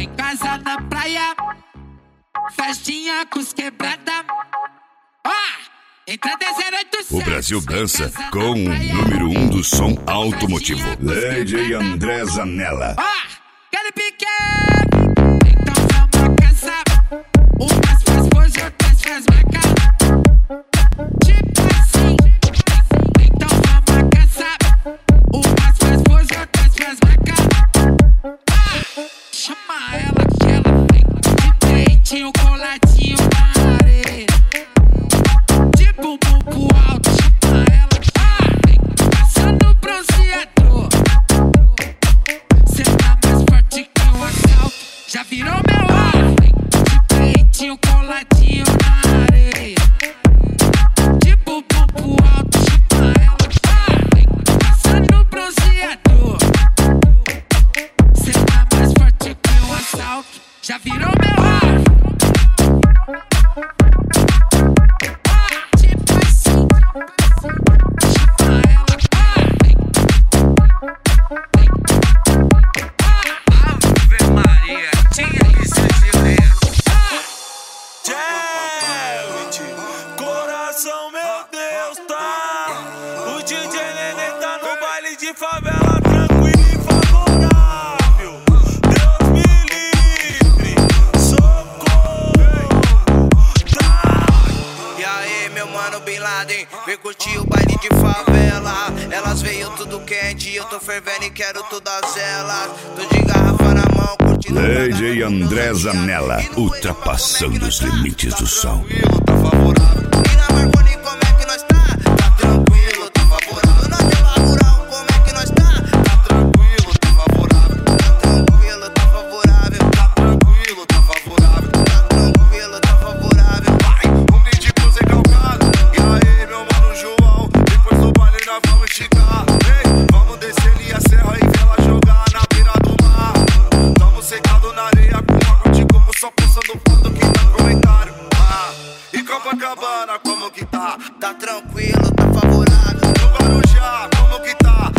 Em casa na praia, festinha com os quebrada. 087. O Brasil dança com o número um do som automotivo. DJ André Zanella. Ó, peitinho coladinho na areia. De bumbum pro alto, chama ela. Ah, passando bronzeador. Cê tá mais forte que um assalto. Já virou meu ar. De peitinho coladinho na areia. De bumbum pro alto, chama ela. Ah, passando bronzeador. Cê tá mais forte que um assalto. Já virou meu ar. Tá? O DJ Nenê tá no baile de favela, tranquilo e favorável. Deus me livre, socorro. Tá? E aí, meu mano Bin Laden, vem curtir o baile de favela. Elas veio tudo quente, eu tô fervendo e quero todas elas. Tô de garrafa na mão, curtindo. DJ André Zanella. Ultrapassando os limites do som. Tá favorável. E na Marconi, Deitado na areia com uma contigo Só pensando no puto que tá comentário ah, E Copacabana como que tá? Tá tranquilo, tá favorável No Guarujá como que tá?